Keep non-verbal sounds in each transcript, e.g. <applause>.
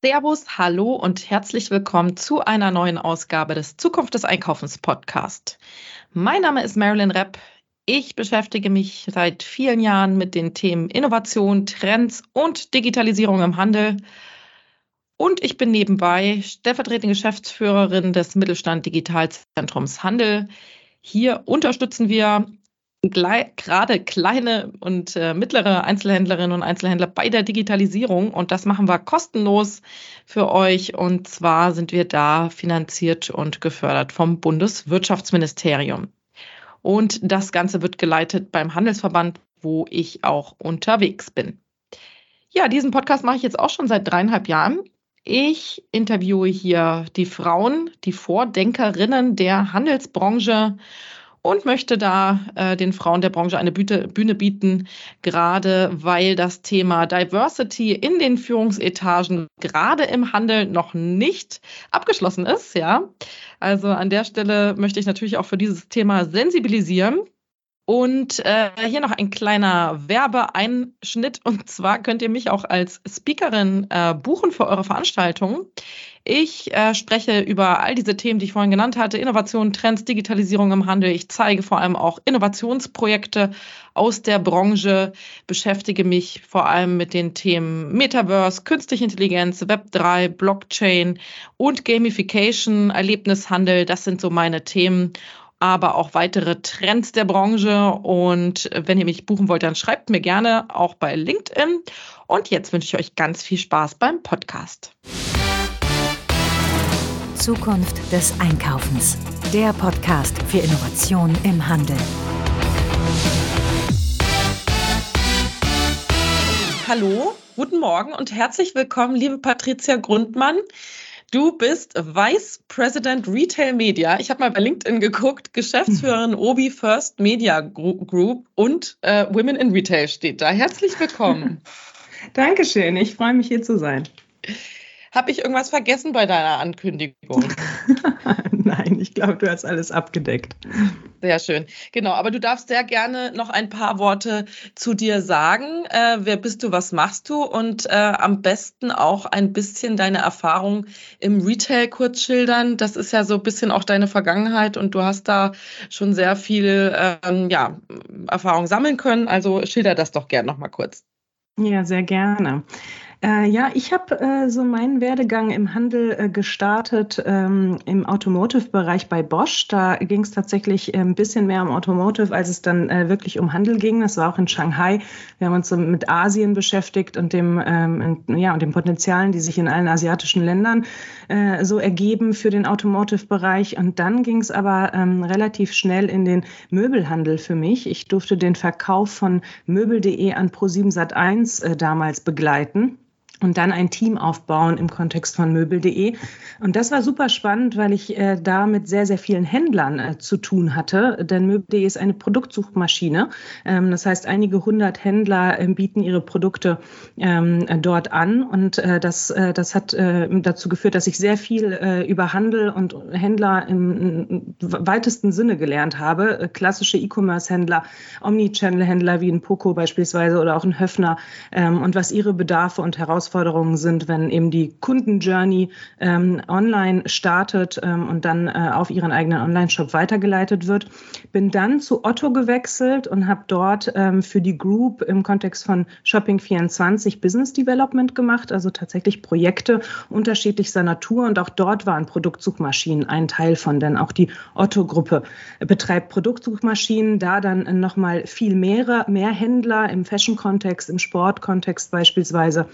Servus, hallo und herzlich willkommen zu einer neuen Ausgabe des Zukunft des Einkaufens Podcast. Mein Name ist Marilyn Repp. Ich beschäftige mich seit vielen Jahren mit den Themen Innovation, Trends und Digitalisierung im Handel. Und ich bin nebenbei stellvertretende Geschäftsführerin des Mittelstand Digitalzentrums Handel. Hier unterstützen wir gerade kleine und äh, mittlere Einzelhändlerinnen und Einzelhändler bei der Digitalisierung. Und das machen wir kostenlos für euch. Und zwar sind wir da finanziert und gefördert vom Bundeswirtschaftsministerium. Und das Ganze wird geleitet beim Handelsverband, wo ich auch unterwegs bin. Ja, diesen Podcast mache ich jetzt auch schon seit dreieinhalb Jahren. Ich interviewe hier die Frauen, die Vordenkerinnen der Handelsbranche und möchte da äh, den Frauen der Branche eine Bühne, Bühne bieten, gerade weil das Thema Diversity in den Führungsetagen gerade im Handel noch nicht abgeschlossen ist. Ja, also an der Stelle möchte ich natürlich auch für dieses Thema sensibilisieren. Und äh, hier noch ein kleiner Werbeeinschnitt. Und zwar könnt ihr mich auch als Speakerin äh, buchen für eure Veranstaltung. Ich äh, spreche über all diese Themen, die ich vorhin genannt hatte, Innovation, Trends, Digitalisierung im Handel. Ich zeige vor allem auch Innovationsprojekte aus der Branche, beschäftige mich vor allem mit den Themen Metaverse, Künstliche Intelligenz, Web3, Blockchain und Gamification, Erlebnishandel. Das sind so meine Themen aber auch weitere Trends der Branche. Und wenn ihr mich buchen wollt, dann schreibt mir gerne auch bei LinkedIn. Und jetzt wünsche ich euch ganz viel Spaß beim Podcast. Zukunft des Einkaufens. Der Podcast für Innovation im Handel. Hallo, guten Morgen und herzlich willkommen, liebe Patricia Grundmann. Du bist Vice President Retail Media. Ich habe mal bei LinkedIn geguckt, Geschäftsführerin Obi First Media Group und äh, Women in Retail steht da. Herzlich willkommen. <laughs> Dankeschön, ich freue mich hier zu sein. Habe ich irgendwas vergessen bei deiner Ankündigung? <laughs> Nein, ich glaube, du hast alles abgedeckt. Sehr schön. Genau, aber du darfst sehr gerne noch ein paar Worte zu dir sagen. Äh, wer bist du, was machst du? Und äh, am besten auch ein bisschen deine Erfahrung im Retail kurz schildern. Das ist ja so ein bisschen auch deine Vergangenheit und du hast da schon sehr viel ähm, ja, Erfahrung sammeln können. Also schilder das doch gerne noch mal kurz. Ja, sehr gerne. Äh, ja, ich habe äh, so meinen Werdegang im Handel äh, gestartet ähm, im Automotive-Bereich bei Bosch. Da ging es tatsächlich äh, ein bisschen mehr um Automotive, als es dann äh, wirklich um Handel ging. Das war auch in Shanghai. Wir haben uns so mit Asien beschäftigt und dem, ähm, ja, und den Potenzialen, die sich in allen asiatischen Ländern äh, so ergeben für den Automotive-Bereich. Und dann ging es aber ähm, relativ schnell in den Möbelhandel für mich. Ich durfte den Verkauf von Möbel.de an Pro7 Sat1 damals begleiten und dann ein Team aufbauen im Kontext von möbel.de. Und das war super spannend, weil ich äh, da mit sehr, sehr vielen Händlern äh, zu tun hatte. Denn möbel.de ist eine Produktsuchmaschine. Ähm, das heißt, einige hundert Händler äh, bieten ihre Produkte ähm, dort an. Und äh, das, äh, das hat äh, dazu geführt, dass ich sehr viel über Handel und Händler im, im weitesten Sinne gelernt habe. klassische E-Commerce-Händler, Omnichannel-Händler wie ein Poco beispielsweise oder auch ein Höfner ähm, und was ihre Bedarfe und Herausforderungen Herausforderungen sind, wenn eben die Kundenjourney ähm, online startet ähm, und dann äh, auf ihren eigenen Online-Shop weitergeleitet wird. Bin dann zu Otto gewechselt und habe dort ähm, für die Group im Kontext von Shopping24 Business Development gemacht, also tatsächlich Projekte unterschiedlichster Natur. Und auch dort waren Produktsuchmaschinen ein Teil von, denn auch die Otto-Gruppe betreibt Produktsuchmaschinen, da dann nochmal viel mehr, mehr Händler im Fashion-Kontext, im Sport-Kontext beispielsweise,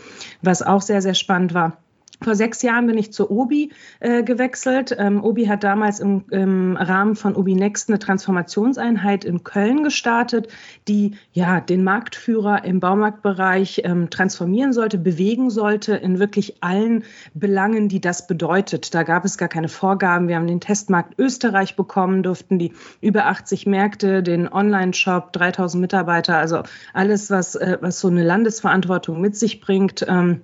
was auch sehr, sehr spannend war. Vor sechs Jahren bin ich zur Obi äh, gewechselt. Ähm, Obi hat damals im, im, Rahmen von Obi Next eine Transformationseinheit in Köln gestartet, die ja den Marktführer im Baumarktbereich ähm, transformieren sollte, bewegen sollte in wirklich allen Belangen, die das bedeutet. Da gab es gar keine Vorgaben. Wir haben den Testmarkt Österreich bekommen, durften die über 80 Märkte, den Online-Shop, 3000 Mitarbeiter, also alles, was, äh, was so eine Landesverantwortung mit sich bringt. Ähm,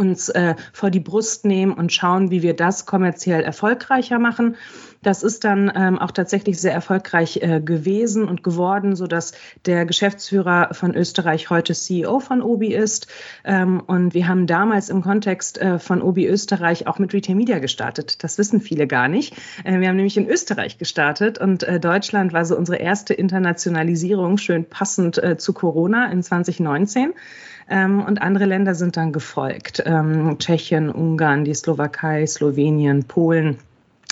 uns äh, vor die Brust nehmen und schauen, wie wir das kommerziell erfolgreicher machen. Das ist dann ähm, auch tatsächlich sehr erfolgreich äh, gewesen und geworden, so dass der Geschäftsführer von Österreich heute CEO von Obi ist. Ähm, und wir haben damals im Kontext äh, von Obi Österreich auch mit Retail Media gestartet. Das wissen viele gar nicht. Äh, wir haben nämlich in Österreich gestartet und äh, Deutschland war so unsere erste Internationalisierung, schön passend äh, zu Corona in 2019 ähm, und andere Länder sind dann gefolgt. Ähm, Tschechien, Ungarn, die Slowakei, Slowenien, Polen.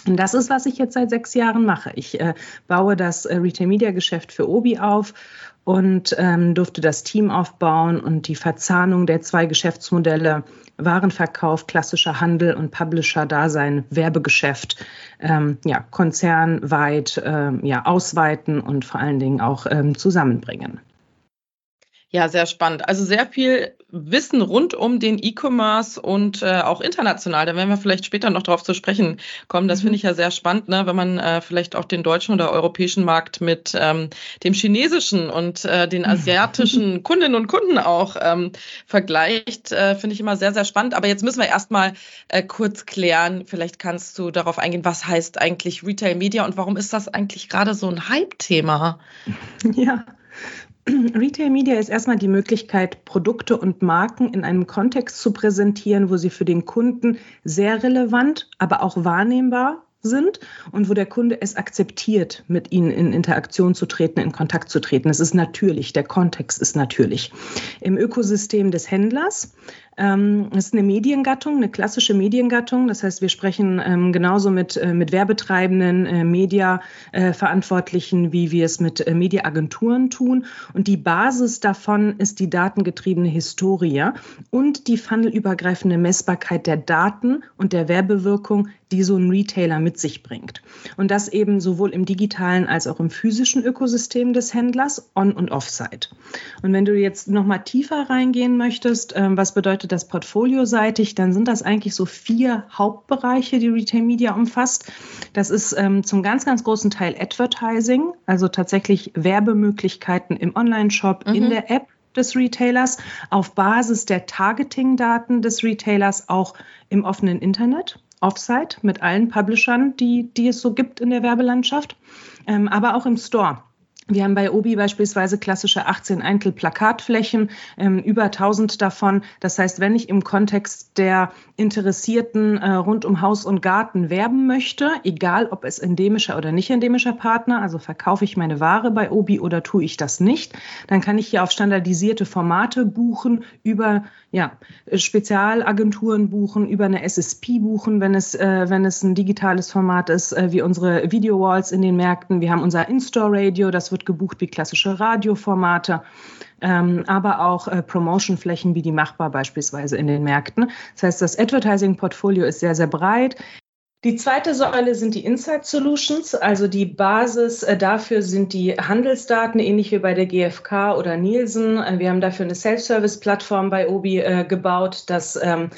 Und das ist, was ich jetzt seit sechs Jahren mache. Ich äh, baue das äh, Retail-Media-Geschäft für Obi auf und ähm, durfte das Team aufbauen und die Verzahnung der zwei Geschäftsmodelle Warenverkauf, klassischer Handel und Publisher-Dasein, Werbegeschäft, ähm, ja, konzernweit ähm, ja, ausweiten und vor allen Dingen auch ähm, zusammenbringen. Ja, sehr spannend. Also sehr viel Wissen rund um den E-Commerce und äh, auch international. Da werden wir vielleicht später noch drauf zu sprechen kommen. Das mhm. finde ich ja sehr spannend, ne? wenn man äh, vielleicht auch den deutschen oder europäischen Markt mit ähm, dem chinesischen und äh, den asiatischen <laughs> Kundinnen und Kunden auch ähm, vergleicht. Äh, finde ich immer sehr, sehr spannend. Aber jetzt müssen wir erstmal äh, kurz klären. Vielleicht kannst du darauf eingehen, was heißt eigentlich Retail Media und warum ist das eigentlich gerade so ein Hype-Thema? Ja. <clears throat> Retail Media ist erstmal die Möglichkeit, Produkte und Marken in einem Kontext zu präsentieren, wo sie für den Kunden sehr relevant, aber auch wahrnehmbar sind und wo der Kunde es akzeptiert, mit ihnen in Interaktion zu treten, in Kontakt zu treten. Es ist natürlich, der Kontext ist natürlich. Im Ökosystem des Händlers es ist eine Mediengattung, eine klassische Mediengattung. Das heißt, wir sprechen ähm, genauso mit, äh, mit Werbetreibenden, äh, Mediaverantwortlichen, äh, wie wir es mit Mediaagenturen tun. Und die Basis davon ist die datengetriebene Historie und die funnelübergreifende Messbarkeit der Daten und der Werbewirkung, die so ein Retailer mit sich bringt. Und das eben sowohl im digitalen als auch im physischen Ökosystem des Händlers, on- und off-site. Und wenn du jetzt noch mal tiefer reingehen möchtest, ähm, was bedeutet betrachtet das portfolioseitig, dann sind das eigentlich so vier Hauptbereiche, die Retail Media umfasst. Das ist ähm, zum ganz, ganz großen Teil Advertising, also tatsächlich Werbemöglichkeiten im Online-Shop, mhm. in der App des Retailers, auf Basis der Targeting-Daten des Retailers auch im offenen Internet. Offsite mit allen Publishern, die, die es so gibt in der Werbelandschaft, ähm, aber auch im Store. Wir haben bei Obi beispielsweise klassische 18 Eintel-Plakatflächen, ähm, über 1000 davon. Das heißt, wenn ich im Kontext der Interessierten äh, rund um Haus und Garten werben möchte, egal ob es endemischer oder nicht endemischer Partner, also verkaufe ich meine Ware bei Obi oder tue ich das nicht, dann kann ich hier auf standardisierte Formate buchen, über ja, Spezialagenturen buchen, über eine SSP buchen, wenn es, äh, wenn es ein digitales Format ist, äh, wie unsere Video Walls in den Märkten. Wir haben unser In-Store-Radio, das wird wird gebucht wie klassische Radioformate, ähm, aber auch äh, Promotionflächen wie die machbar beispielsweise in den Märkten. Das heißt, das Advertising-Portfolio ist sehr, sehr breit. Die zweite Säule sind die Insight Solutions, also die Basis äh, dafür sind die Handelsdaten, ähnlich wie bei der GfK oder Nielsen. Äh, wir haben dafür eine Self-Service-Plattform bei Obi äh, gebaut, dass ähm,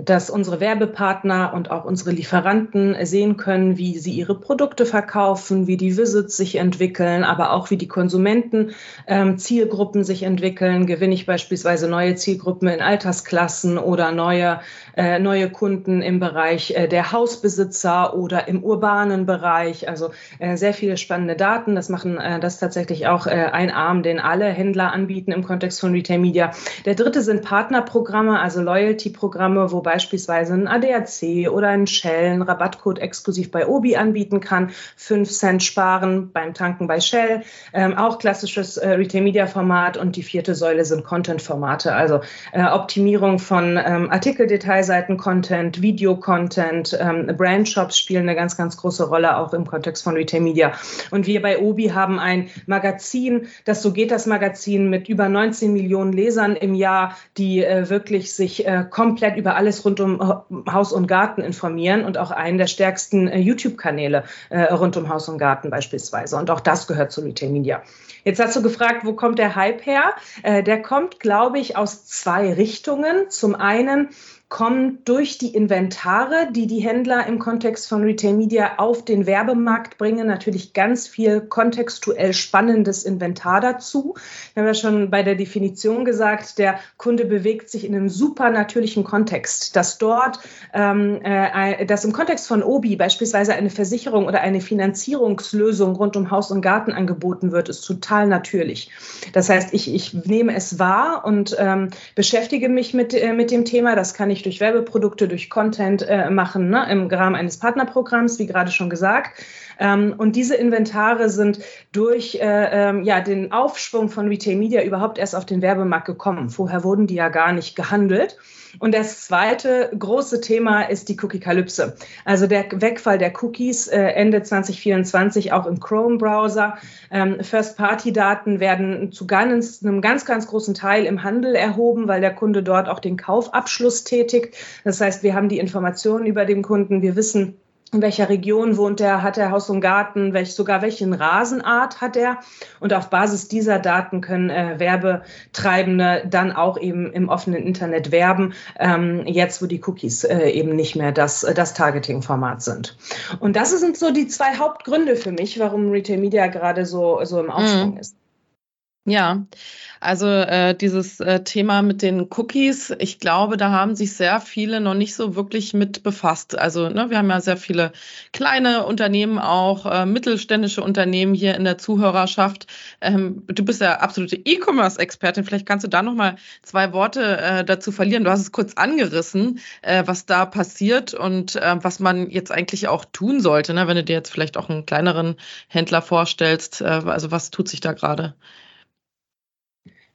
dass unsere Werbepartner und auch unsere Lieferanten sehen können, wie sie ihre Produkte verkaufen, wie die Visits sich entwickeln, aber auch wie die Konsumenten ähm, Zielgruppen sich entwickeln. Gewinne ich beispielsweise neue Zielgruppen in Altersklassen oder neue, äh, neue Kunden im Bereich äh, der Hausbesitzer oder im urbanen Bereich. Also äh, sehr viele spannende Daten. Das machen äh, das tatsächlich auch äh, ein Arm, den alle Händler anbieten im Kontext von Retail Media. Der dritte sind Partnerprogramme, also Loyalty-Programme, wo beispielsweise ein ADAC oder ein Shell einen Rabattcode exklusiv bei Obi anbieten kann, 5 Cent sparen beim Tanken bei Shell, ähm, auch klassisches äh, Retail-Media-Format und die vierte Säule sind Content-Formate, also äh, Optimierung von ähm, Artikel-Detailseiten, Content, Video-Content, ähm, Brand-Shops spielen eine ganz, ganz große Rolle auch im Kontext von Retail-Media. Und wir bei Obi haben ein Magazin, das So geht das Magazin mit über 19 Millionen Lesern im Jahr, die äh, wirklich sich äh, komplett über alles alles rund um äh, Haus und Garten informieren und auch einen der stärksten äh, YouTube-Kanäle äh, rund um Haus und Garten beispielsweise. Und auch das gehört zu Retail Media. Jetzt hast du gefragt, wo kommt der Hype her? der kommt, glaube ich, aus zwei Richtungen. Zum einen kommen durch die Inventare, die die Händler im Kontext von Retail Media auf den Werbemarkt bringen, natürlich ganz viel kontextuell spannendes Inventar dazu. Wir haben ja schon bei der Definition gesagt, der Kunde bewegt sich in einem super natürlichen Kontext, dass dort, ähm, äh, dass im Kontext von Obi beispielsweise eine Versicherung oder eine Finanzierungslösung rund um Haus und Garten angeboten wird, ist total natürlich. Das heißt, ich, ich nehme es wahr und ähm, beschäftige mich mit, äh, mit dem Thema. Das kann ich durch Werbeprodukte, durch Content äh, machen, ne, im Rahmen eines Partnerprogramms, wie gerade schon gesagt. Ähm, und diese Inventare sind durch äh, ähm, ja, den Aufschwung von Retail Media überhaupt erst auf den Werbemarkt gekommen. Vorher wurden die ja gar nicht gehandelt. Und das zweite große Thema ist die Cookie-Kalypse. Also der Wegfall der Cookies äh, Ende 2024 auch im Chrome-Browser. Ähm, First-Party-Daten werden zu ganz, einem ganz, ganz großen Teil im Handel erhoben, weil der Kunde dort auch den Kaufabschluss tätigt. Das heißt, wir haben die Informationen über den Kunden. Wir wissen, in welcher Region wohnt er, hat er Haus und Garten, welch, sogar welchen Rasenart hat er. Und auf Basis dieser Daten können äh, Werbetreibende dann auch eben im offenen Internet werben, ähm, jetzt wo die Cookies äh, eben nicht mehr das, äh, das Targeting-Format sind. Und das sind so die zwei Hauptgründe für mich, warum Retail Media gerade so, so im Aufschwung mhm. ist. Ja, also äh, dieses äh, Thema mit den Cookies, ich glaube, da haben sich sehr viele noch nicht so wirklich mit befasst. Also ne, wir haben ja sehr viele kleine Unternehmen, auch äh, mittelständische Unternehmen hier in der Zuhörerschaft. Ähm, du bist ja absolute E-Commerce-Expertin. Vielleicht kannst du da noch mal zwei Worte äh, dazu verlieren. Du hast es kurz angerissen, äh, was da passiert und äh, was man jetzt eigentlich auch tun sollte, ne? wenn du dir jetzt vielleicht auch einen kleineren Händler vorstellst. Äh, also was tut sich da gerade?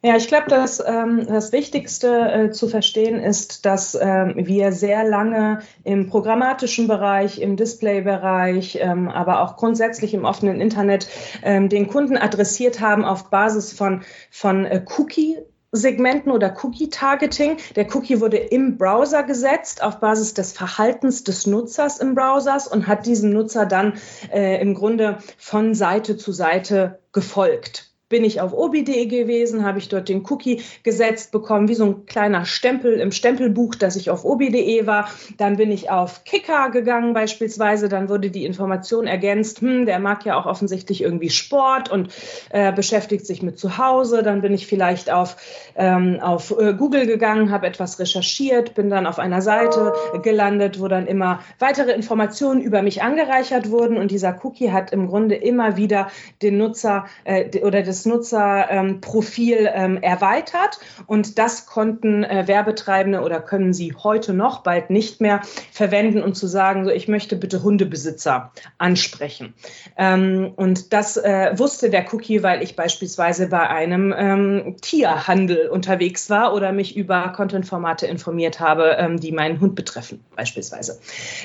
Ja, ich glaube, dass ähm, das Wichtigste äh, zu verstehen ist, dass ähm, wir sehr lange im programmatischen Bereich, im Displaybereich, ähm, aber auch grundsätzlich im offenen Internet ähm, den Kunden adressiert haben auf Basis von, von äh, Cookie. Segmenten oder Cookie-Targeting. Der Cookie wurde im Browser gesetzt auf Basis des Verhaltens des Nutzers im Browser und hat diesem Nutzer dann äh, im Grunde von Seite zu Seite gefolgt bin ich auf obi.de gewesen, habe ich dort den Cookie gesetzt bekommen, wie so ein kleiner Stempel im Stempelbuch, dass ich auf obi.de war. Dann bin ich auf Kicker gegangen beispielsweise, dann wurde die Information ergänzt, hm, der mag ja auch offensichtlich irgendwie Sport und äh, beschäftigt sich mit zu Hause. Dann bin ich vielleicht auf, ähm, auf äh, Google gegangen, habe etwas recherchiert, bin dann auf einer Seite gelandet, wo dann immer weitere Informationen über mich angereichert wurden und dieser Cookie hat im Grunde immer wieder den Nutzer äh, oder das Nutzerprofil ähm, erweitert und das konnten äh, Werbetreibende oder können sie heute noch bald nicht mehr verwenden, um zu sagen, so ich möchte bitte Hundebesitzer ansprechen. Ähm, und das äh, wusste der Cookie, weil ich beispielsweise bei einem ähm, Tierhandel unterwegs war oder mich über Content-Formate informiert habe, ähm, die meinen Hund betreffen, beispielsweise.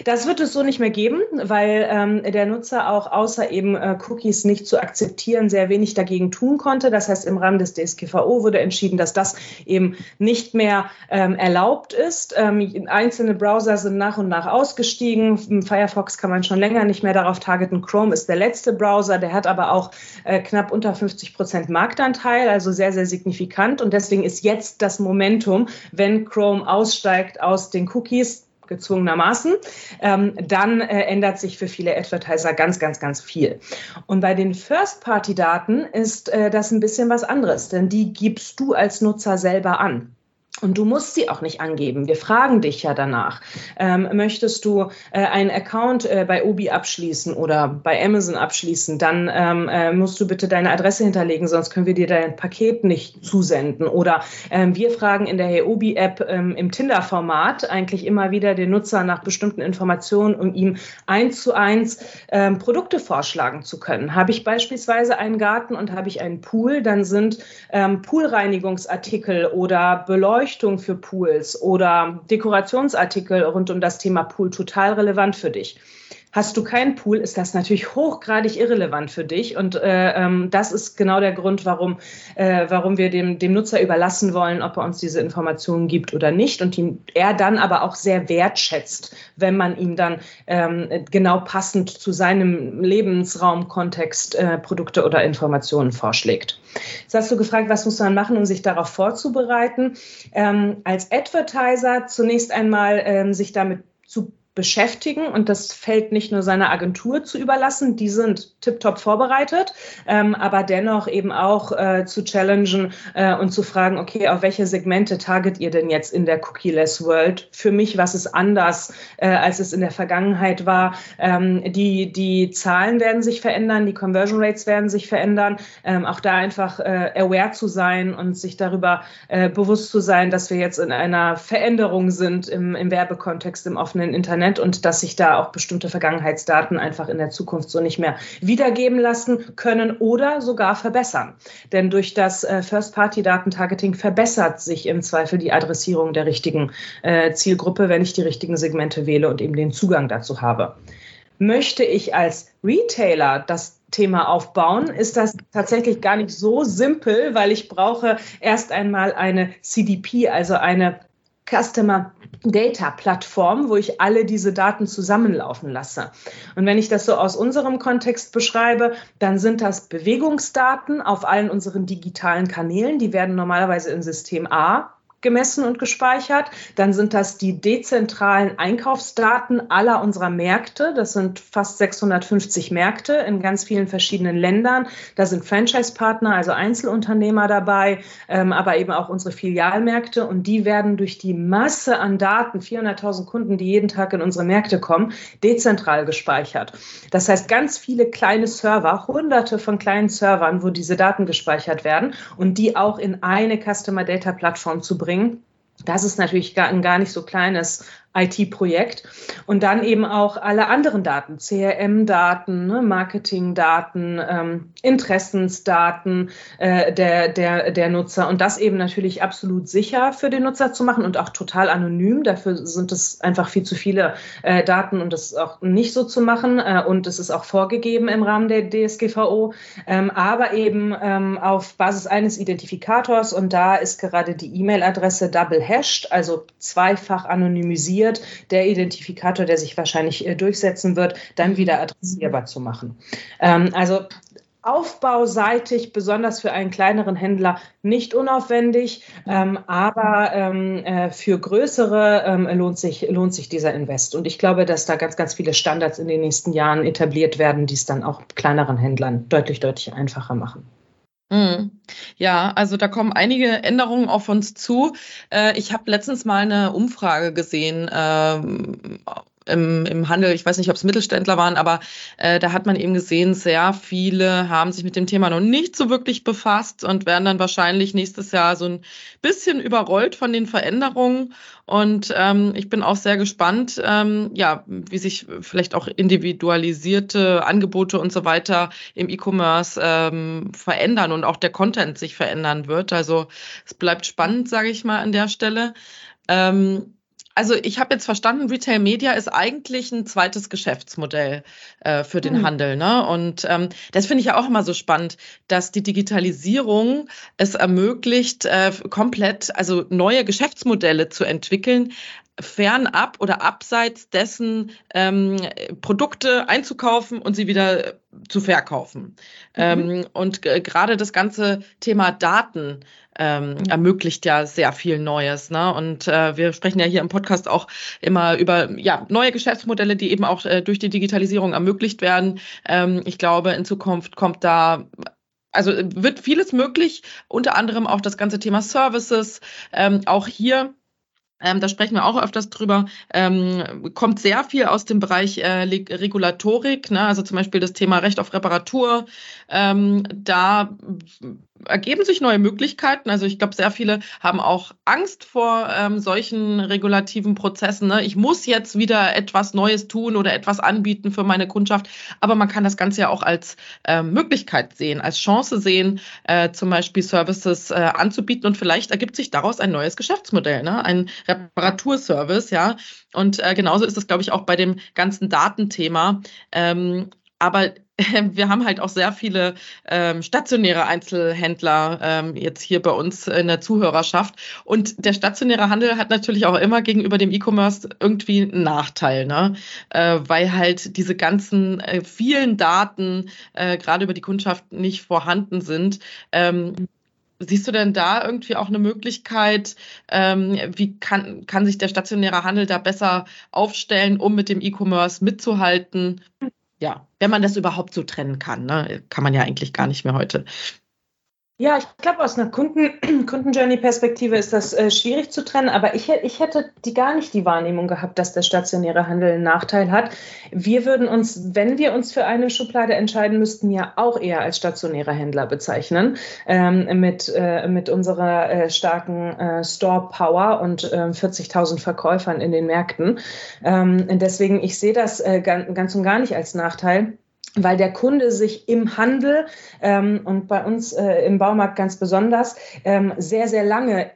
Das wird es so nicht mehr geben, weil ähm, der Nutzer auch außer eben äh, Cookies nicht zu akzeptieren, sehr wenig dagegen tun tun konnte. Das heißt, im Rahmen des DSGVO wurde entschieden, dass das eben nicht mehr ähm, erlaubt ist. Ähm, einzelne Browser sind nach und nach ausgestiegen. Firefox kann man schon länger nicht mehr darauf targeten. Chrome ist der letzte Browser, der hat aber auch äh, knapp unter 50 Prozent Marktanteil, also sehr, sehr signifikant. Und deswegen ist jetzt das Momentum, wenn Chrome aussteigt aus den Cookies, gezwungenermaßen, ähm, dann äh, ändert sich für viele Advertiser ganz, ganz, ganz viel. Und bei den First-Party-Daten ist äh, das ein bisschen was anderes, denn die gibst du als Nutzer selber an. Und du musst sie auch nicht angeben. Wir fragen dich ja danach. Ähm, möchtest du äh, einen Account äh, bei Obi abschließen oder bei Amazon abschließen, dann ähm, äh, musst du bitte deine Adresse hinterlegen, sonst können wir dir dein Paket nicht zusenden. Oder ähm, wir fragen in der Hey Obi App ähm, im Tinder-Format eigentlich immer wieder den Nutzer nach bestimmten Informationen, um ihm eins zu eins ähm, Produkte vorschlagen zu können. Habe ich beispielsweise einen Garten und habe ich einen Pool, dann sind ähm, Poolreinigungsartikel oder Beleuchtung Beleuchtung für Pools oder Dekorationsartikel rund um das Thema Pool total relevant für dich. Hast du keinen Pool, ist das natürlich hochgradig irrelevant für dich. Und äh, ähm, das ist genau der Grund, warum, äh, warum wir dem, dem Nutzer überlassen wollen, ob er uns diese Informationen gibt oder nicht. Und ihn, er dann aber auch sehr wertschätzt, wenn man ihm dann ähm, genau passend zu seinem Lebensraumkontext äh, Produkte oder Informationen vorschlägt. Jetzt hast du gefragt, was muss man machen, um sich darauf vorzubereiten. Ähm, als Advertiser zunächst einmal ähm, sich damit zu beschäftigen und das fällt nicht nur seiner Agentur zu überlassen, die sind tiptop vorbereitet, ähm, aber dennoch eben auch äh, zu challengen äh, und zu fragen, okay, auf welche Segmente target ihr denn jetzt in der Cookie-less World? Für mich, was ist anders, äh, als es in der Vergangenheit war? Ähm, die, die Zahlen werden sich verändern, die Conversion Rates werden sich verändern. Ähm, auch da einfach äh, aware zu sein und sich darüber äh, bewusst zu sein, dass wir jetzt in einer Veränderung sind im, im Werbekontext, im offenen Internet Internet und dass sich da auch bestimmte Vergangenheitsdaten einfach in der Zukunft so nicht mehr wiedergeben lassen können oder sogar verbessern. Denn durch das äh, First-Party-Datentargeting verbessert sich im Zweifel die Adressierung der richtigen äh, Zielgruppe, wenn ich die richtigen Segmente wähle und eben den Zugang dazu habe. Möchte ich als Retailer das Thema aufbauen, ist das tatsächlich gar nicht so simpel, weil ich brauche erst einmal eine CDP, also eine Customer Data Plattform, wo ich alle diese Daten zusammenlaufen lasse. Und wenn ich das so aus unserem Kontext beschreibe, dann sind das Bewegungsdaten auf allen unseren digitalen Kanälen. Die werden normalerweise in System A gemessen und gespeichert. Dann sind das die dezentralen Einkaufsdaten aller unserer Märkte. Das sind fast 650 Märkte in ganz vielen verschiedenen Ländern. Da sind Franchise-Partner, also Einzelunternehmer dabei, ähm, aber eben auch unsere Filialmärkte. Und die werden durch die Masse an Daten, 400.000 Kunden, die jeden Tag in unsere Märkte kommen, dezentral gespeichert. Das heißt, ganz viele kleine Server, hunderte von kleinen Servern, wo diese Daten gespeichert werden und die auch in eine Customer Data Plattform zu bringen bringen. Das ist natürlich gar, ein gar nicht so kleines IT-Projekt. Und dann eben auch alle anderen Daten, CRM-Daten, ne, Marketing-Daten, ähm, Interessensdaten äh, der, der, der Nutzer. Und das eben natürlich absolut sicher für den Nutzer zu machen und auch total anonym. Dafür sind es einfach viel zu viele äh, Daten und das auch nicht so zu machen. Äh, und es ist auch vorgegeben im Rahmen der DSGVO. Ähm, aber eben ähm, auf Basis eines Identifikators. Und da ist gerade die E-Mail-Adresse double hashed, also zweifach anonymisiert adressiert, der Identifikator, der sich wahrscheinlich äh, durchsetzen wird, dann wieder adressierbar zu machen. Ähm, also aufbauseitig, besonders für einen kleineren Händler, nicht unaufwendig, ähm, aber ähm, äh, für größere ähm, lohnt, sich, lohnt sich dieser Invest. Und ich glaube, dass da ganz, ganz viele Standards in den nächsten Jahren etabliert werden, die es dann auch kleineren Händlern deutlich, deutlich einfacher machen. Mhm. Ja, also da kommen einige Änderungen auf uns zu. Äh, ich habe letztens mal eine Umfrage gesehen ähm, im, im Handel, ich weiß nicht, ob es Mittelständler waren, aber äh, da hat man eben gesehen, sehr viele haben sich mit dem Thema noch nicht so wirklich befasst und werden dann wahrscheinlich nächstes Jahr so ein bisschen überrollt von den Veränderungen. Und ähm, ich bin auch sehr gespannt, ähm, ja, wie sich vielleicht auch individualisierte Angebote und so weiter im E-Commerce ähm, verändern und auch der Content sich verändern wird. Also es bleibt spannend, sage ich mal an der Stelle. Ähm, also ich habe jetzt verstanden, Retail Media ist eigentlich ein zweites Geschäftsmodell äh, für den mhm. Handel. Ne? Und ähm, das finde ich ja auch immer so spannend, dass die Digitalisierung es ermöglicht, äh, komplett, also neue Geschäftsmodelle zu entwickeln, fernab oder abseits dessen ähm, Produkte einzukaufen und sie wieder zu verkaufen. Mhm. Ähm, und gerade das ganze Thema Daten ähm, mhm. ermöglicht ja sehr viel Neues. Ne? Und äh, wir sprechen ja hier im Podcast auch immer über ja, neue Geschäftsmodelle, die eben auch äh, durch die Digitalisierung ermöglicht werden. Ähm, ich glaube, in Zukunft kommt da also wird vieles möglich, unter anderem auch das ganze Thema Services. Ähm, auch hier ähm, da sprechen wir auch öfters drüber, ähm, kommt sehr viel aus dem Bereich äh, Regulatorik, ne? also zum Beispiel das Thema Recht auf Reparatur. Ähm, da ergeben sich neue Möglichkeiten. Also ich glaube, sehr viele haben auch Angst vor ähm, solchen regulativen Prozessen. Ne? Ich muss jetzt wieder etwas Neues tun oder etwas anbieten für meine Kundschaft. Aber man kann das Ganze ja auch als äh, Möglichkeit sehen, als Chance sehen, äh, zum Beispiel Services äh, anzubieten. Und vielleicht ergibt sich daraus ein neues Geschäftsmodell, ne? ein Reparaturservice. Ja, und äh, genauso ist es, glaube ich, auch bei dem ganzen Datenthema. Ähm, aber <laughs> wir haben halt auch sehr viele ähm, stationäre Einzelhändler ähm, jetzt hier bei uns in der Zuhörerschaft. Und der stationäre Handel hat natürlich auch immer gegenüber dem E-Commerce irgendwie einen Nachteil, ne? Äh, weil halt diese ganzen äh, vielen Daten äh, gerade über die Kundschaft nicht vorhanden sind. Ähm, Siehst du denn da irgendwie auch eine Möglichkeit, ähm, wie kann, kann sich der stationäre Handel da besser aufstellen, um mit dem E-Commerce mitzuhalten? Ja, wenn man das überhaupt so trennen kann, ne? kann man ja eigentlich gar nicht mehr heute. Ja, ich glaube, aus einer Kunden, <clears throat> Kundenjourney-Perspektive ist das äh, schwierig zu trennen, aber ich, ich hätte die gar nicht die Wahrnehmung gehabt, dass der stationäre Handel einen Nachteil hat. Wir würden uns, wenn wir uns für eine Schublade entscheiden müssten, ja auch eher als stationäre Händler bezeichnen, ähm, mit, äh, mit unserer äh, starken äh, Store-Power und 40.000 ähm, Verkäufern in den Märkten. Ähm, deswegen, ich sehe das äh, ganz und gar nicht als Nachteil weil der Kunde sich im Handel ähm, und bei uns äh, im Baumarkt ganz besonders ähm, sehr, sehr lange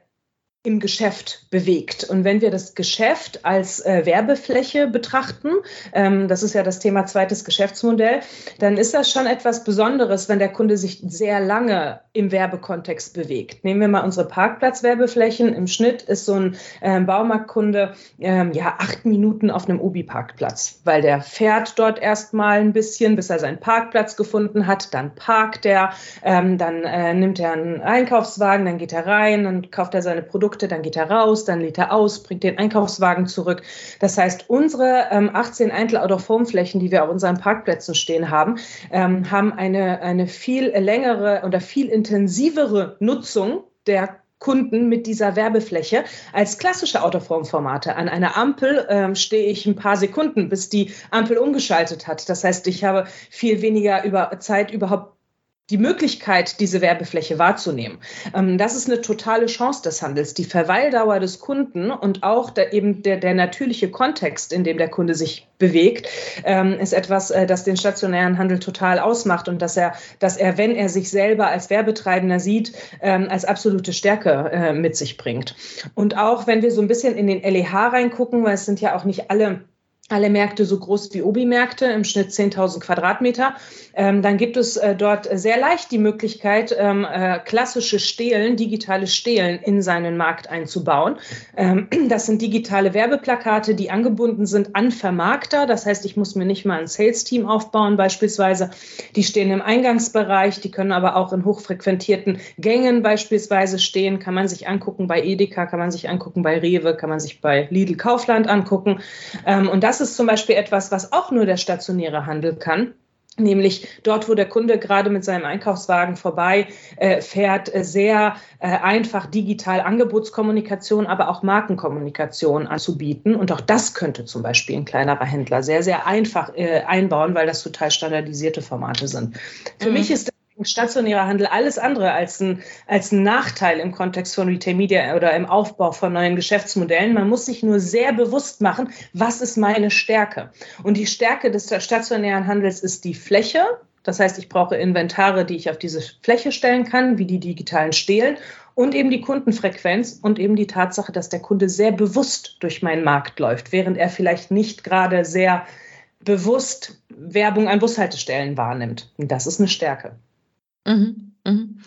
im Geschäft bewegt. Und wenn wir das Geschäft als äh, Werbefläche betrachten, ähm, das ist ja das Thema zweites Geschäftsmodell, dann ist das schon etwas Besonderes, wenn der Kunde sich sehr lange im Werbekontext bewegt. Nehmen wir mal unsere Parkplatzwerbeflächen. Im Schnitt ist so ein äh, Baumarktkunde ähm, ja acht Minuten auf einem Obi-Parkplatz, weil der fährt dort erstmal ein bisschen, bis er seinen Parkplatz gefunden hat, dann parkt er, ähm, dann äh, nimmt er einen Einkaufswagen, dann geht er rein, dann kauft er seine Produkte Produkte, dann geht er raus, dann lädt er aus, bringt den Einkaufswagen zurück. Das heißt, unsere ähm, 18 Einzel-Out-of-Home-Flächen, die wir auf unseren Parkplätzen stehen haben, ähm, haben eine, eine viel längere oder viel intensivere Nutzung der Kunden mit dieser Werbefläche als klassische Autoformformate. An einer Ampel ähm, stehe ich ein paar Sekunden, bis die Ampel umgeschaltet hat. Das heißt, ich habe viel weniger über Zeit überhaupt die Möglichkeit, diese Werbefläche wahrzunehmen. Ähm, das ist eine totale Chance des Handels. Die Verweildauer des Kunden und auch der, eben der, der natürliche Kontext, in dem der Kunde sich bewegt, ähm, ist etwas, äh, das den stationären Handel total ausmacht und dass er, dass er, wenn er sich selber als Werbetreibender sieht, ähm, als absolute Stärke äh, mit sich bringt. Und auch wenn wir so ein bisschen in den LEH reingucken, weil es sind ja auch nicht alle alle Märkte so groß wie Obi-Märkte, im Schnitt 10.000 Quadratmeter. Ähm, dann gibt es äh, dort sehr leicht die Möglichkeit, ähm, äh, klassische Stelen, digitale Stelen in seinen Markt einzubauen. Ähm, <clears throat> das sind digitale Werbeplakate, die angebunden sind an Vermarkter. Das heißt, ich muss mir nicht mal ein Sales-Team aufbauen beispielsweise. Die stehen im Eingangsbereich, die können aber auch in hochfrequentierten Gängen beispielsweise stehen. Kann man sich angucken bei Edeka, kann man sich angucken bei Rewe, kann man sich bei Lidl Kaufland angucken. Ähm, und das ist zum Beispiel etwas, was auch nur der stationäre Handel kann. Nämlich dort, wo der Kunde gerade mit seinem Einkaufswagen vorbei äh, fährt, äh, sehr äh, einfach digital Angebotskommunikation, aber auch Markenkommunikation anzubieten. Und auch das könnte zum Beispiel ein kleinerer Händler sehr, sehr einfach äh, einbauen, weil das total standardisierte Formate sind. Für mhm. mich ist stationärer Handel alles andere als ein, als ein Nachteil im Kontext von Retail Media oder im Aufbau von neuen Geschäftsmodellen. Man muss sich nur sehr bewusst machen, was ist meine Stärke. Und die Stärke des stationären Handels ist die Fläche. Das heißt, ich brauche Inventare, die ich auf diese Fläche stellen kann, wie die digitalen Stehlen und eben die Kundenfrequenz und eben die Tatsache, dass der Kunde sehr bewusst durch meinen Markt läuft, während er vielleicht nicht gerade sehr bewusst Werbung an Bushaltestellen wahrnimmt. Und das ist eine Stärke. Mhm, mhm.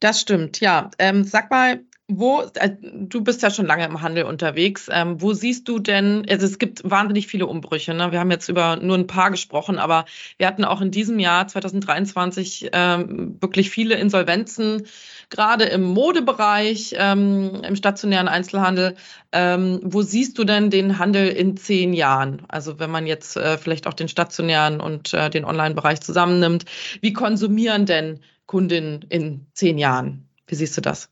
Das stimmt, ja. Ähm, sag mal, wo, äh, du bist ja schon lange im Handel unterwegs. Ähm, wo siehst du denn, also es gibt wahnsinnig viele Umbrüche. Ne? Wir haben jetzt über nur ein paar gesprochen, aber wir hatten auch in diesem Jahr 2023 ähm, wirklich viele Insolvenzen, gerade im Modebereich, ähm, im stationären Einzelhandel. Ähm, wo siehst du denn den Handel in zehn Jahren? Also wenn man jetzt äh, vielleicht auch den stationären und äh, den Online-Bereich zusammennimmt, wie konsumieren denn Kundinnen in zehn Jahren? Wie siehst du das?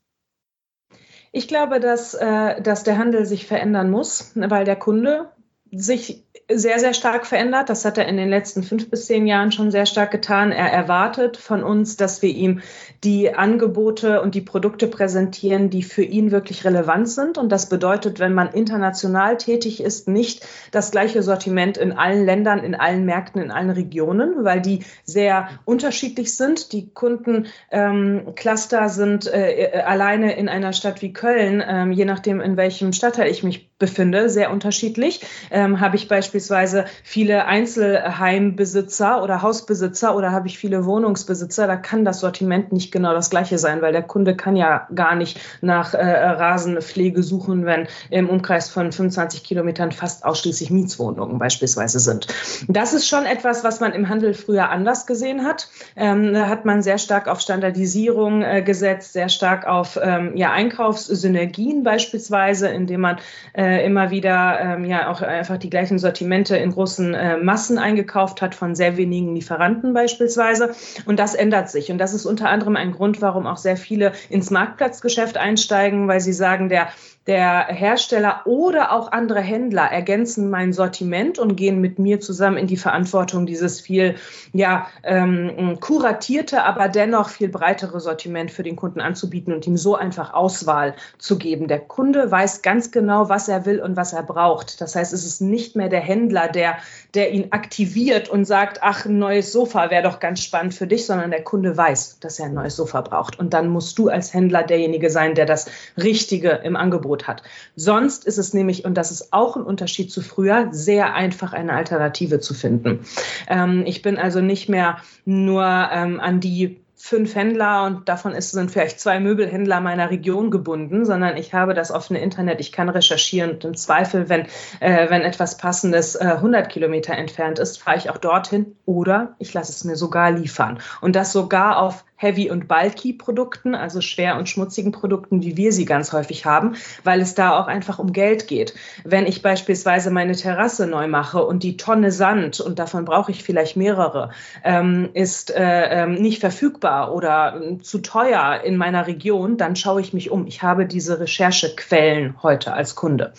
Ich glaube, dass, äh, dass der Handel sich verändern muss, weil der Kunde sich sehr, sehr stark verändert. Das hat er in den letzten fünf bis zehn Jahren schon sehr stark getan. Er erwartet von uns, dass wir ihm die Angebote und die Produkte präsentieren, die für ihn wirklich relevant sind. Und das bedeutet, wenn man international tätig ist, nicht das gleiche Sortiment in allen Ländern, in allen Märkten, in allen Regionen, weil die sehr unterschiedlich sind. Die Kundencluster ähm, sind äh, äh, alleine in einer Stadt wie Köln, ähm, je nachdem, in welchem Stadtteil ich mich befinde, sehr unterschiedlich. Ähm, habe ich beispielsweise viele Einzelheimbesitzer oder Hausbesitzer oder habe ich viele Wohnungsbesitzer, da kann das Sortiment nicht genau das gleiche sein, weil der Kunde kann ja gar nicht nach äh, Rasenpflege suchen, wenn im Umkreis von 25 Kilometern fast ausschließlich Mietswohnungen beispielsweise sind. Das ist schon etwas, was man im Handel früher anders gesehen hat. Ähm, da hat man sehr stark auf Standardisierung äh, gesetzt, sehr stark auf ähm, ja, Einkaufssynergien beispielsweise, indem man äh, äh, immer wieder ähm, ja auch einfach die gleichen Sortimente in großen äh, Massen eingekauft hat von sehr wenigen Lieferanten beispielsweise. Und das ändert sich. Und das ist unter anderem ein Grund, warum auch sehr viele ins Marktplatzgeschäft einsteigen, weil sie sagen, der der Hersteller oder auch andere Händler ergänzen mein Sortiment und gehen mit mir zusammen in die Verantwortung, dieses viel ja, ähm, kuratierte, aber dennoch viel breitere Sortiment für den Kunden anzubieten und ihm so einfach Auswahl zu geben. Der Kunde weiß ganz genau, was er will und was er braucht. Das heißt, es ist nicht mehr der Händler, der, der ihn aktiviert und sagt, ach, ein neues Sofa wäre doch ganz spannend für dich, sondern der Kunde weiß, dass er ein neues Sofa braucht. Und dann musst du als Händler derjenige sein, der das Richtige im Angebot Angebot hat. Sonst ist es nämlich, und das ist auch ein Unterschied zu früher, sehr einfach eine Alternative zu finden. Ähm, ich bin also nicht mehr nur ähm, an die fünf Händler und davon ist, sind vielleicht zwei Möbelhändler meiner Region gebunden, sondern ich habe das offene Internet, ich kann recherchieren und im Zweifel, wenn, äh, wenn etwas Passendes äh, 100 Kilometer entfernt ist, fahre ich auch dorthin oder ich lasse es mir sogar liefern. Und das sogar auf Heavy- und Bulky-Produkten, also schwer und schmutzigen Produkten, wie wir sie ganz häufig haben, weil es da auch einfach um Geld geht. Wenn ich beispielsweise meine Terrasse neu mache und die Tonne Sand, und davon brauche ich vielleicht mehrere, ähm, ist äh, ähm, nicht verfügbar oder äh, zu teuer in meiner Region, dann schaue ich mich um. Ich habe diese Recherchequellen heute als Kunde.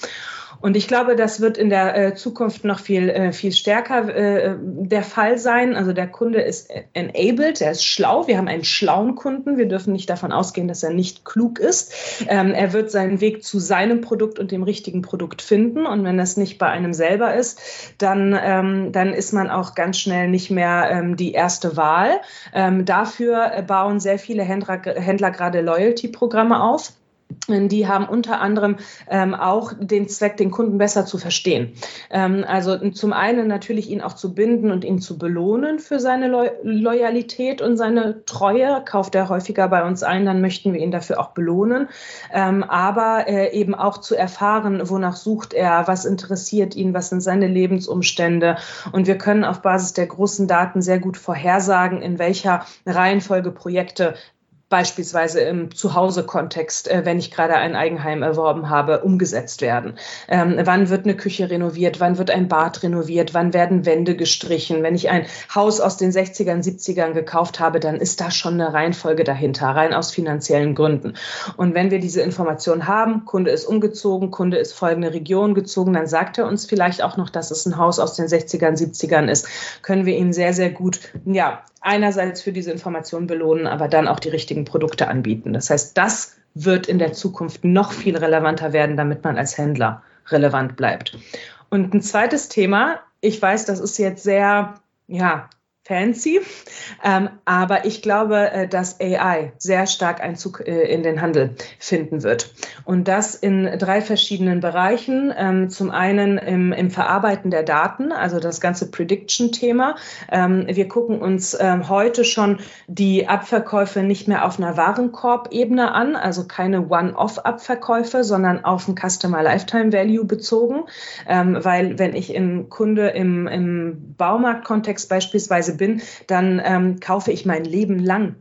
Und ich glaube, das wird in der äh, Zukunft noch viel, äh, viel stärker äh, der Fall sein. Also der Kunde ist enabled, er ist schlau. Wir haben einen schlauen Kunden. Wir dürfen nicht davon ausgehen, dass er nicht klug ist. Ähm, er wird seinen Weg zu seinem Produkt und dem richtigen Produkt finden. Und wenn das nicht bei einem selber ist, dann, ähm, dann ist man auch ganz schnell nicht mehr ähm, die erste Wahl. Dafür bauen sehr viele Händler, Händler gerade Loyalty-Programme auf. Die haben unter anderem ähm, auch den Zweck, den Kunden besser zu verstehen. Ähm, also zum einen natürlich ihn auch zu binden und ihn zu belohnen für seine Lo Loyalität und seine Treue. Kauft er häufiger bei uns ein, dann möchten wir ihn dafür auch belohnen. Ähm, aber äh, eben auch zu erfahren, wonach sucht er, was interessiert ihn, was sind seine Lebensumstände. Und wir können auf Basis der großen Daten sehr gut vorhersagen, in welcher Reihenfolge Projekte beispielsweise im Zuhause-Kontext, äh, wenn ich gerade ein Eigenheim erworben habe, umgesetzt werden. Ähm, wann wird eine Küche renoviert? Wann wird ein Bad renoviert? Wann werden Wände gestrichen? Wenn ich ein Haus aus den 60ern, 70ern gekauft habe, dann ist da schon eine Reihenfolge dahinter, rein aus finanziellen Gründen. Und wenn wir diese Information haben, Kunde ist umgezogen, Kunde ist folgende Region gezogen, dann sagt er uns vielleicht auch noch, dass es ein Haus aus den 60ern, 70ern ist, können wir ihn sehr, sehr gut, ja, einerseits für diese Information belohnen, aber dann auch die richtigen Produkte anbieten. Das heißt, das wird in der Zukunft noch viel relevanter werden, damit man als Händler relevant bleibt. Und ein zweites Thema, ich weiß, das ist jetzt sehr, ja, fancy. Ähm, aber ich glaube, äh, dass AI sehr stark Einzug äh, in den Handel finden wird. Und das in drei verschiedenen Bereichen. Ähm, zum einen im, im, Verarbeiten der Daten, also das ganze Prediction-Thema. Ähm, wir gucken uns ähm, heute schon die Abverkäufe nicht mehr auf einer Warenkorb-Ebene an, also keine One-Off-Abverkäufe, sondern auf ein Customer Lifetime Value bezogen. Ähm, weil wenn ich im Kunde im, im Baumarktkontext beispielsweise bin, dann ähm, kaufe ich mein Leben lang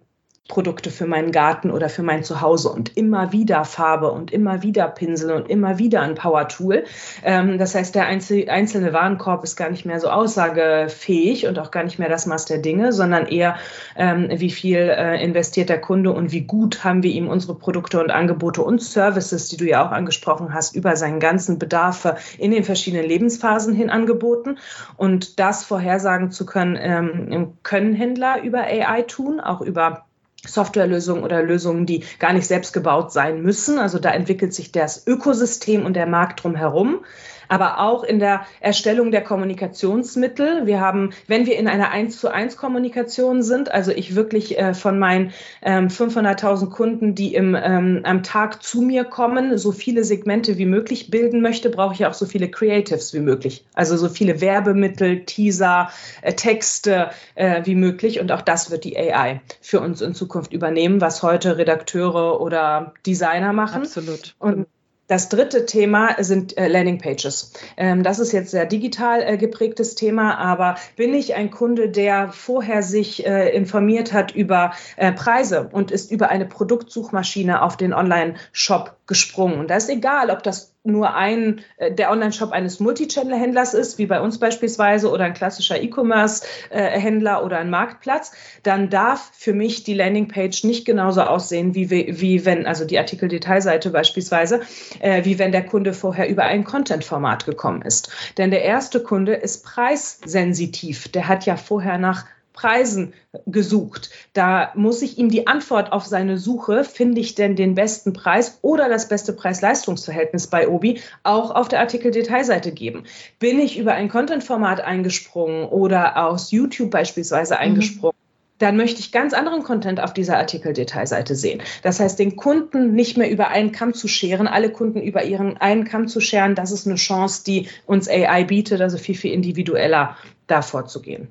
Produkte für meinen Garten oder für mein Zuhause und immer wieder Farbe und immer wieder Pinsel und immer wieder ein Power-Tool. Ähm, das heißt, der einzelne Warenkorb ist gar nicht mehr so aussagefähig und auch gar nicht mehr das Maß der Dinge, sondern eher, ähm, wie viel äh, investiert der Kunde und wie gut haben wir ihm unsere Produkte und Angebote und Services, die du ja auch angesprochen hast, über seinen ganzen Bedarf in den verschiedenen Lebensphasen hin angeboten. Und das vorhersagen zu können, ähm, können Händler über AI tun, auch über Softwarelösungen oder Lösungen, die gar nicht selbst gebaut sein müssen. Also da entwickelt sich das Ökosystem und der Markt drumherum aber auch in der Erstellung der Kommunikationsmittel. Wir haben, wenn wir in einer 1 zu 1 Kommunikation sind, also ich wirklich äh, von meinen ähm, 500.000 Kunden, die im, ähm, am Tag zu mir kommen, so viele Segmente wie möglich bilden möchte, brauche ich auch so viele Creatives wie möglich. Also so viele Werbemittel, Teaser, äh, Texte äh, wie möglich. Und auch das wird die AI für uns in Zukunft übernehmen, was heute Redakteure oder Designer machen. Absolut. Und das dritte Thema sind äh, Landingpages. Ähm, das ist jetzt sehr digital äh, geprägtes Thema, aber bin ich ein Kunde, der vorher sich äh, informiert hat über Preise und ist über eine Produktsuchmaschine auf den Online-Shop gesprungen? Und da ist egal, ob das nur ein, äh, der Online-Shop eines Multichannel-Händlers ist, wie bei uns beispielsweise, oder ein klassischer E-Commerce-Händler oder ein Marktplatz, dann darf für mich die Landingpage nicht genauso aussehen, wie, wie wenn, also die Artikeldetailseite beispielsweise, äh, wie wenn der Kunde vorher über ein Content-Format gekommen ist. Denn der erste Kunde ist preissensitiv. Der hat ja vorher nach Preisen gesucht. Da muss ich ihm die Antwort auf seine Suche, finde ich denn den besten Preis oder das beste Preis-Leistungs-Verhältnis bei Obi, auch auf der Artikel-Detailseite geben. Bin ich über ein Content-Format eingesprungen oder aus YouTube beispielsweise mhm. eingesprungen? Mhm dann möchte ich ganz anderen Content auf dieser Artikeldetailseite sehen. Das heißt, den Kunden nicht mehr über einen Kamm zu scheren, alle Kunden über ihren einen Kamm zu scheren, das ist eine Chance, die uns AI bietet, also viel, viel individueller da vorzugehen.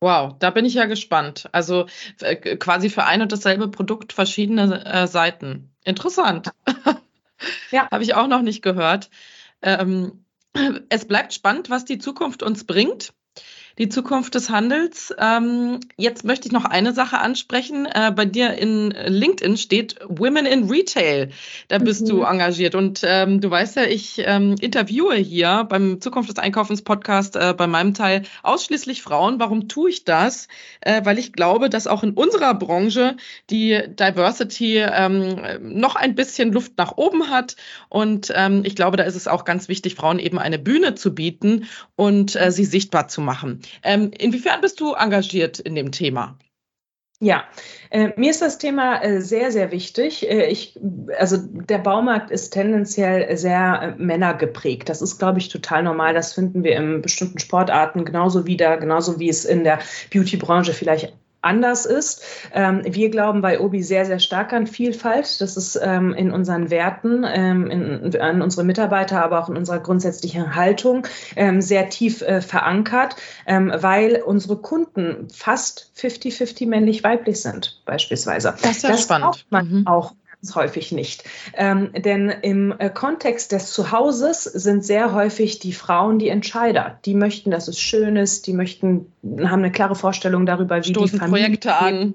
Wow, da bin ich ja gespannt. Also äh, quasi für ein und dasselbe Produkt verschiedene äh, Seiten. Interessant. <laughs> Ja. Habe ich auch noch nicht gehört. Ähm, es bleibt spannend, was die Zukunft uns bringt die Zukunft des Handels. Ähm, jetzt möchte ich noch eine Sache ansprechen. Äh, bei dir in LinkedIn steht Women in Retail. Da bist mhm. du engagiert. Und ähm, du weißt ja, ich ähm, interviewe hier beim Zukunft des Einkaufens Podcast äh, bei meinem Teil ausschließlich Frauen. Warum tue ich das? Äh, weil ich glaube, dass auch in unserer Branche die Diversity ähm, noch ein bisschen Luft nach oben hat. Und ähm, ich glaube, da ist es auch ganz wichtig, Frauen eben eine Bühne zu bieten und äh, sie sichtbar zu machen. Ähm, inwiefern bist du engagiert in dem Thema? Ja, äh, mir ist das Thema äh, sehr, sehr wichtig. Äh, ich, also der Baumarkt ist tendenziell sehr äh, männergeprägt. Das ist, glaube ich, total normal. Das finden wir in bestimmten Sportarten genauso wieder, genauso wie es in der Beauty-Branche vielleicht anders ist. Ähm, wir glauben bei Obi sehr, sehr stark an Vielfalt. Das ist ähm, in unseren Werten, ähm, in, an unsere Mitarbeiter, aber auch in unserer grundsätzlichen Haltung sehr tief äh, verankert, weil unsere Kunden fast 50-50 männlich-weiblich sind, beispielsweise. Das ist ja das spannend. Man mhm. auch häufig nicht. Ähm, denn im äh, Kontext des Zuhauses sind sehr häufig die Frauen die Entscheider. Die möchten, dass es schön ist, die möchten, haben eine klare Vorstellung darüber, wie Stoßen die Familie Projekte an.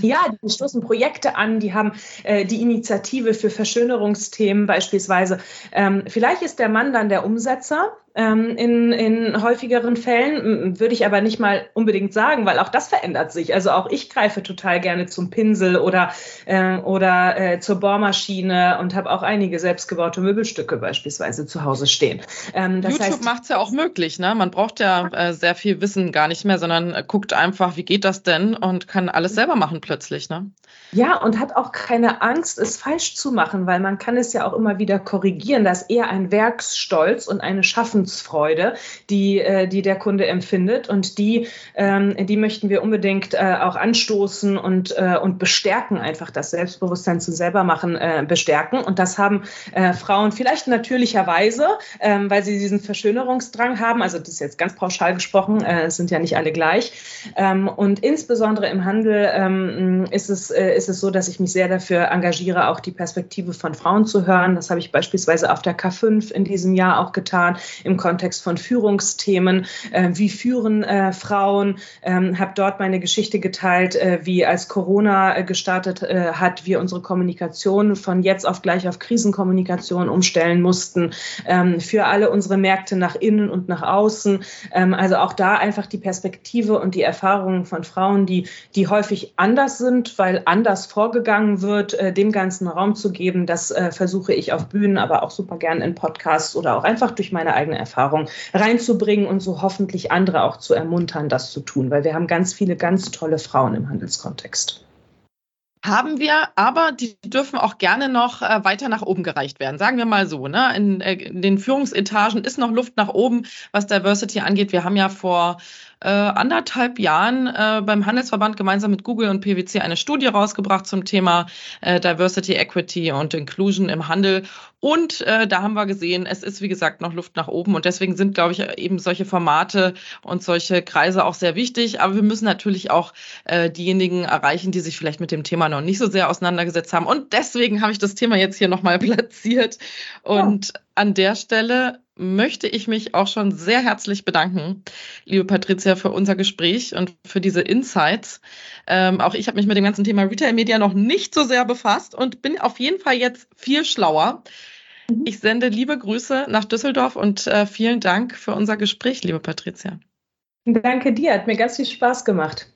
Ja, die stoßen Projekte an, die haben äh, die Initiative für Verschönerungsthemen beispielsweise. Ähm, vielleicht ist der Mann dann der Umsetzer, in, in häufigeren Fällen, würde ich aber nicht mal unbedingt sagen, weil auch das verändert sich. Also auch ich greife total gerne zum Pinsel oder, äh, oder äh, zur Bohrmaschine und habe auch einige selbstgebaute Möbelstücke beispielsweise zu Hause stehen. Ähm, YouTube macht es ja auch möglich. Ne? Man braucht ja äh, sehr viel Wissen gar nicht mehr, sondern guckt einfach, wie geht das denn und kann alles selber machen plötzlich. Ne? Ja, und hat auch keine Angst, es falsch zu machen, weil man kann es ja auch immer wieder korrigieren. Das ist eher ein Werksstolz und eine Schaffensfreude, die, äh, die der Kunde empfindet. Und die, ähm, die möchten wir unbedingt äh, auch anstoßen und, äh, und bestärken, einfach das Selbstbewusstsein zu selber machen, bestärken. Und das haben Frauen vielleicht natürlicherweise, ähm, weil sie diesen Verschönerungsdrang haben. Also das ist jetzt ganz pauschal gesprochen, es sind ja nicht alle gleich. Ähm, und insbesondere im Handel ist es ist es so, dass ich mich sehr dafür engagiere, auch die Perspektive von Frauen zu hören. Das habe ich beispielsweise auf der K5 in diesem Jahr auch getan, im Kontext von Führungsthemen. Äh, wie führen äh, Frauen? Ähm, habe dort meine Geschichte geteilt, äh, wie als Corona äh, gestartet äh, hat, wir unsere Kommunikation von jetzt auf gleich auf Krisenkommunikation umstellen mussten. Ähm, für alle unsere Märkte nach innen und nach außen. Ähm, also auch da einfach die Perspektive und die Erfahrungen von Frauen, die, die häufig anders sind, weil anders vorgegangen wird, äh, dem ganzen Raum zu geben. Das versuche ich auf Bühnen, aber auch super gern in Podcasts oder auch einfach durch meine eigene Erfahrung reinzubringen und so hoffentlich andere auch zu ermuntern, das zu tun, weil wir haben ganz viele ganz tolle Frauen im Handelskontext. Haben wir, aber die dürfen auch gerne noch äh, weiter nach oben gereicht werden. Sagen wir mal so. Ne? In, äh, in den Führungsetagen ist noch Luft nach oben, was Diversity angeht. Wir haben ja vor äh, anderthalb Jahren äh, beim Handelsverband gemeinsam mit Google und PwC eine Studie rausgebracht zum Thema äh, Diversity, Equity und Inclusion im Handel. Und äh, da haben wir gesehen, es ist wie gesagt noch Luft nach oben. Und deswegen sind, glaube ich, eben solche Formate und solche Kreise auch sehr wichtig. Aber wir müssen natürlich auch äh, diejenigen erreichen, die sich vielleicht mit dem Thema noch nicht so sehr auseinandergesetzt haben. Und deswegen habe ich das Thema jetzt hier nochmal <laughs> platziert. Und ja. an der Stelle möchte ich mich auch schon sehr herzlich bedanken, liebe Patricia, für unser Gespräch und für diese Insights. Ähm, auch ich habe mich mit dem ganzen Thema Retail Media noch nicht so sehr befasst und bin auf jeden Fall jetzt viel schlauer. Mhm. Ich sende liebe Grüße nach Düsseldorf und äh, vielen Dank für unser Gespräch, liebe Patricia. Danke dir, hat mir ganz viel Spaß gemacht.